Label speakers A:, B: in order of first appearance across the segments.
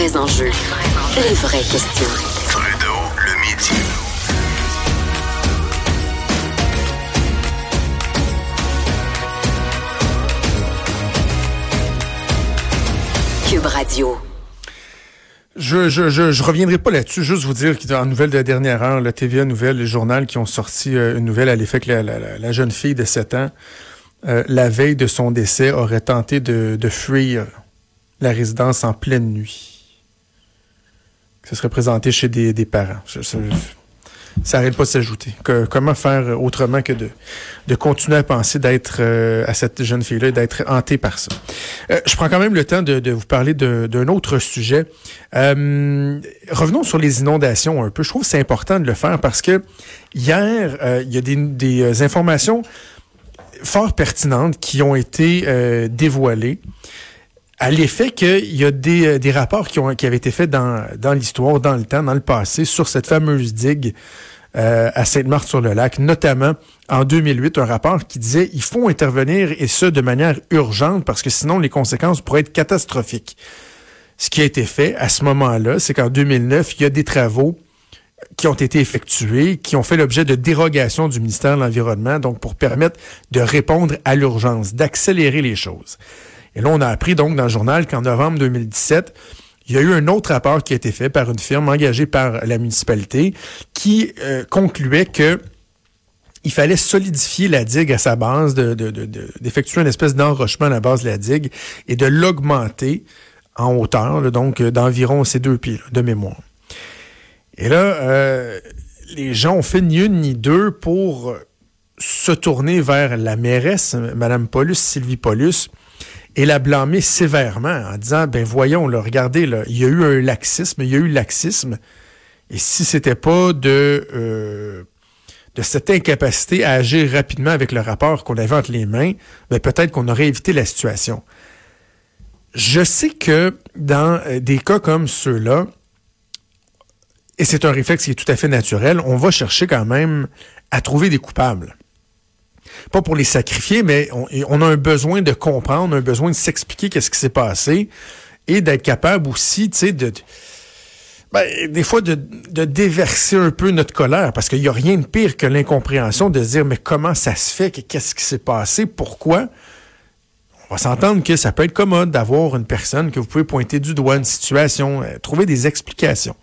A: vrais enjeux, les vraies questions.
B: Trudeau, le midi.
A: Cube Radio.
C: Je, je, je, je reviendrai pas là-dessus, juste vous dire qu'en nouvelle de la dernière heure, la TVA Nouvelle, le journal qui ont sorti euh, une nouvelle à l'effet que la, la, la, jeune fille de 7 ans, euh, la veille de son décès, aurait tenté de, de fuir la résidence en pleine nuit. Ce serait présenté chez des, des parents. Ça n'arrête pas de s'ajouter. comment faire autrement que de, de continuer à penser d'être euh, à cette jeune fille-là, d'être hantée par ça? Euh, je prends quand même le temps de, vous parler d'un autre sujet. Euh, revenons sur les inondations un peu. Je trouve que c'est important de le faire parce que hier, il y a des, informations fort pertinentes qui ont été dévoilées à l'effet qu'il y a des, des rapports qui, ont, qui avaient été faits dans, dans l'histoire, dans le temps, dans le passé, sur cette fameuse digue euh, à Sainte-Marthe-sur-le-Lac, notamment en 2008, un rapport qui disait il faut intervenir et ce de manière urgente parce que sinon les conséquences pourraient être catastrophiques. Ce qui a été fait à ce moment-là, c'est qu'en 2009, il y a des travaux qui ont été effectués, qui ont fait l'objet de dérogations du ministère de l'Environnement, donc pour permettre de répondre à l'urgence, d'accélérer les choses. Et là, on a appris donc dans le journal qu'en novembre 2017, il y a eu un autre rapport qui a été fait par une firme engagée par la municipalité qui euh, concluait que il fallait solidifier la digue à sa base, d'effectuer de, de, une espèce d'enrochement à la base de la digue et de l'augmenter en hauteur, donc d'environ ces deux pieds de mémoire. Et là, euh, les gens ont fait ni une ni deux pour se tourner vers la mairesse, Mme Paulus, Sylvie Paulus, et la blâmer sévèrement en disant ben voyons là, regardez là, il y a eu un laxisme, il y a eu laxisme. Et si c'était pas de euh, de cette incapacité à agir rapidement avec le rapport qu'on avait entre les mains, ben peut-être qu'on aurait évité la situation. Je sais que dans euh, des cas comme ceux-là, et c'est un réflexe qui est tout à fait naturel, on va chercher quand même à trouver des coupables pas pour les sacrifier, mais on, a un besoin de comprendre, un besoin de s'expliquer qu'est-ce qui s'est passé et d'être capable aussi, tu sais, ben, des fois de, de, déverser un peu notre colère, parce qu'il n'y a rien de pire que l'incompréhension de se dire, mais comment ça se fait, qu'est-ce qui s'est passé, pourquoi? On va s'entendre que ça peut être commode d'avoir une personne que vous pouvez pointer du doigt, une situation, euh, trouver des explications.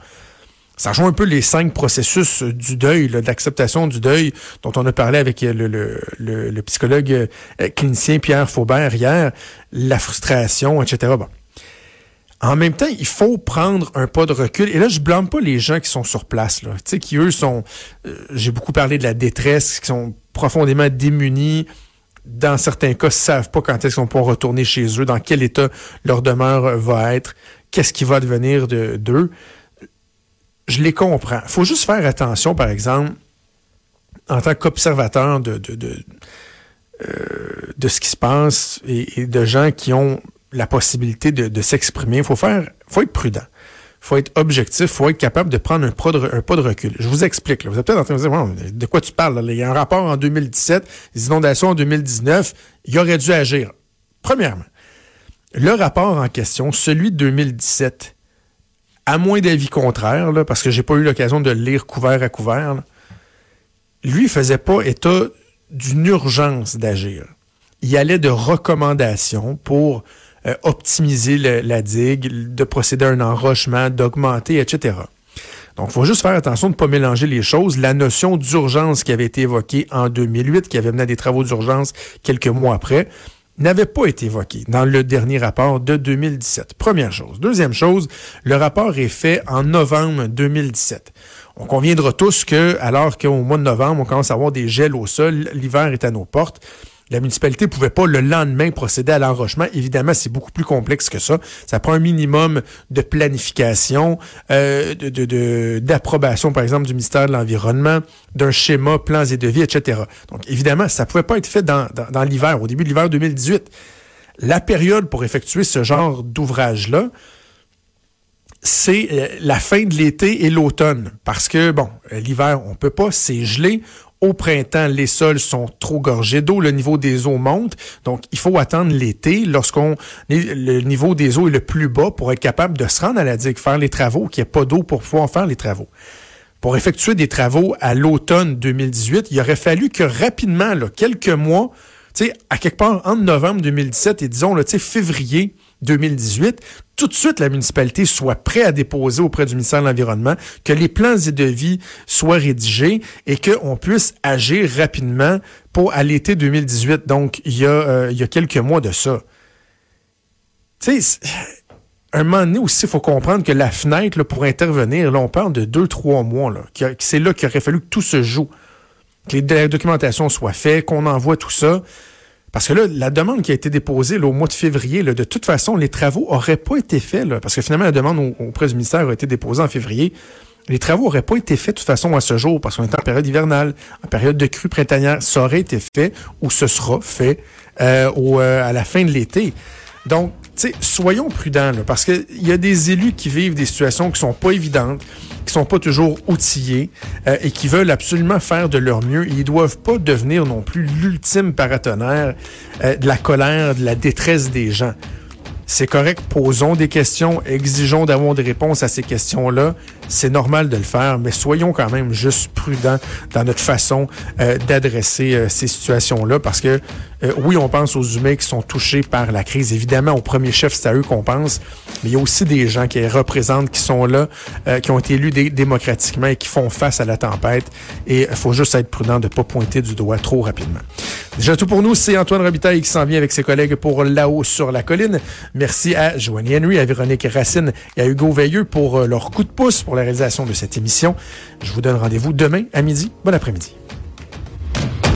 C: Ça rejoint un peu les cinq processus du deuil, d'acceptation du deuil dont on a parlé avec le, le, psychologue euh, clinicien Pierre Faubert hier, la frustration, etc. Bon. En même temps, il faut prendre un pas de recul. Et là, je blâme pas les gens qui sont sur place, là. Tu sais, qui eux sont, euh, j'ai beaucoup parlé de la détresse, qui sont profondément démunis. Dans certains cas, savent pas quand est-ce qu'on peut retourner chez eux, dans quel état leur demeure va être, qu'est-ce qui va devenir d'eux. De, je les comprends. faut juste faire attention, par exemple, en tant qu'observateur de, de, de, euh, ce qui se passe et, de gens qui ont la possibilité de, s'exprimer. Il faut faire, faut être prudent. faut être objectif, faut être capable de prendre un pas de, recul. Je vous explique. Là. Vous êtes peut-être en train de dire, de quoi tu parles? Il y a un rapport en 2017, les inondations en 2019. Il aurait dû agir. Premièrement, le rapport en question, celui de 2017, à moins d'avis contraires, là, parce que j'ai pas eu l'occasion de le lire couvert à couvert, là, lui faisait pas état d'une urgence d'agir. Il allait de recommandations pour euh, optimiser la digue, de procéder à un enrochement, d'augmenter, etc. Donc, il faut juste faire attention de ne pas mélanger les choses. La notion d'urgence qui avait été évoquée en 2008, qui avait mené à des travaux d'urgence quelques mois après, n'avait pas été évoqué dans le dernier rapport de 2017. Première chose. Deuxième chose, le rapport est fait en novembre 2017. On conviendra tous que, alors qu'au mois de novembre, on commence à avoir des gels au sol, l'hiver est à nos portes, la municipalité ne pouvait pas le lendemain procéder à l'enrochement. Évidemment, c'est beaucoup plus complexe que ça. Ça prend un minimum de planification, euh, d'approbation, par exemple, du ministère de l'Environnement, d'un schéma, plans et devis, etc. Donc, évidemment, ça ne pouvait pas être fait dans, dans, dans l'hiver, au début de l'hiver 2018. La période pour effectuer ce genre d'ouvrage-là, c'est la fin de l'été et l'automne. Parce que, bon, l'hiver, on peut pas, c'est gelé, Au printemps, les sols sont trop gorgés d'eau, le niveau des eaux monte. Donc, il faut attendre l'été, lorsqu'on le niveau des eaux est le plus bas, pour être capable de se rendre à la digue, faire les travaux, qu'il n'y ait pas d'eau pour pouvoir faire les travaux. Pour effectuer des travaux à l'automne 2018, il aurait fallu que rapidement, là, quelques mois, à quelque part entre novembre 2017 et disons, sais, février 2018, tout de suite la municipalité soit prête à déposer auprès du ministère de l'Environnement, que les plans et devis soient rédigés et qu'on puisse agir rapidement pour à l'été 2018. Donc, il y, a, euh, il y a quelques mois de ça. Tu sais, un moment donné aussi, il faut comprendre que la fenêtre pour intervenir, là, on parle de deux, trois mois. Là, c'est là qu'il aurait fallu que tout se joue, que la documentation soit faite, qu'on envoie tout ça. Parce que là, la demande qui a été déposée au mois de février, de toute façon, les travaux n'auraient pas été faits. Parce que finalement, la demande auprès du ministère a été déposée en février. Les travaux n'auraient pas été faits de toute façon à ce jour, parce qu'on est en période hivernale, en période de crue printanière. Ça aurait été fait ou ce sera fait euh, euh, à la fin de l'été. Donc, soyons prudents, parce qu'il y a des élus qui vivent des situations qui sont pas évidentes, qui sont pas toujours outillés euh, et qui veulent absolument faire de leur mieux. Ils doivent pas devenir non plus l'ultime paratonnerre euh, de la colère, de la détresse des gens. C'est correct, posons des questions, exigeons d'avoir des réponses à ces questions-là. C'est normal de le faire, mais soyons quand même juste prudents dans notre façon euh, d'adresser euh, ces situations-là parce que euh, oui, on pense aux humains qui sont touchés par la crise. Évidemment, au premier chef, c'est à eux qu'on pense, mais il y a aussi des gens qui les représentent, qui sont là, qui ont été élus démocratiquement et qui font face à la tempête. Et il faut juste être prudent de ne pas pointer du doigt trop rapidement. Déjà tout pour nous, c'est Antoine Robitaille qui s'en vient avec ses collègues pour Là-haut sur la colline. Merci à Joanie Henry, à Véronique Racine et à Hugo Veilleux pour leur coup de pouce pour la réalisation de cette émission. Je vous donne rendez-vous demain à midi. Bon après-midi.